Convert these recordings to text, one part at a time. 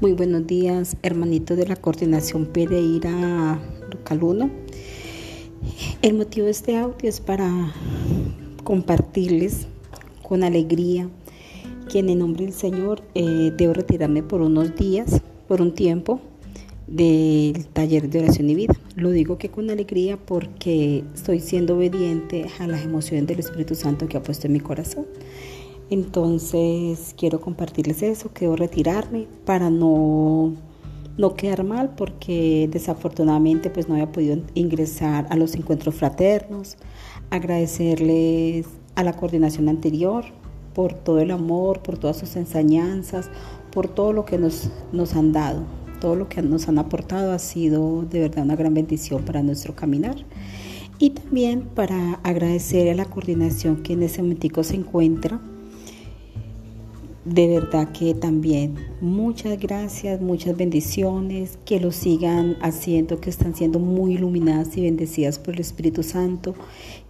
Muy buenos días, hermanitos de la Coordinación Pereira 1. El motivo de este audio es para compartirles con alegría que en el nombre del Señor eh, debo retirarme por unos días, por un tiempo, del taller de oración y vida. Lo digo que con alegría porque estoy siendo obediente a las emociones del Espíritu Santo que ha puesto en mi corazón. Entonces quiero compartirles eso, quiero retirarme para no, no quedar mal porque desafortunadamente pues no había podido ingresar a los encuentros fraternos, agradecerles a la coordinación anterior por todo el amor, por todas sus enseñanzas, por todo lo que nos, nos han dado, todo lo que nos han aportado ha sido de verdad una gran bendición para nuestro caminar. Y también para agradecer a la coordinación que en ese momentico se encuentra, de verdad que también muchas gracias, muchas bendiciones, que lo sigan haciendo, que están siendo muy iluminadas y bendecidas por el Espíritu Santo,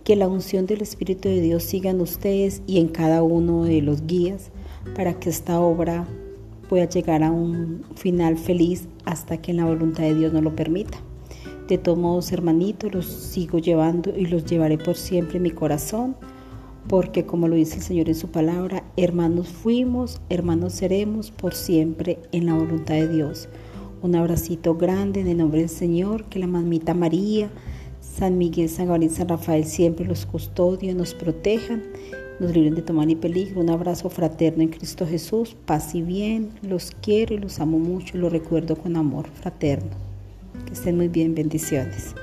que la unción del Espíritu de Dios siga en ustedes y en cada uno de los guías para que esta obra pueda llegar a un final feliz hasta que la voluntad de Dios nos lo permita. De todos modos, hermanitos, los sigo llevando y los llevaré por siempre en mi corazón porque como lo dice el Señor en su palabra, hermanos fuimos, hermanos seremos por siempre en la voluntad de Dios. Un abracito grande en el nombre del Señor, que la mamita María, San Miguel, San Gabriel, San Rafael siempre los custodien, nos protejan, nos libren de tomar y peligro. Un abrazo fraterno en Cristo Jesús, paz y bien, los quiero y los amo mucho, los recuerdo con amor fraterno. Que estén muy bien, bendiciones.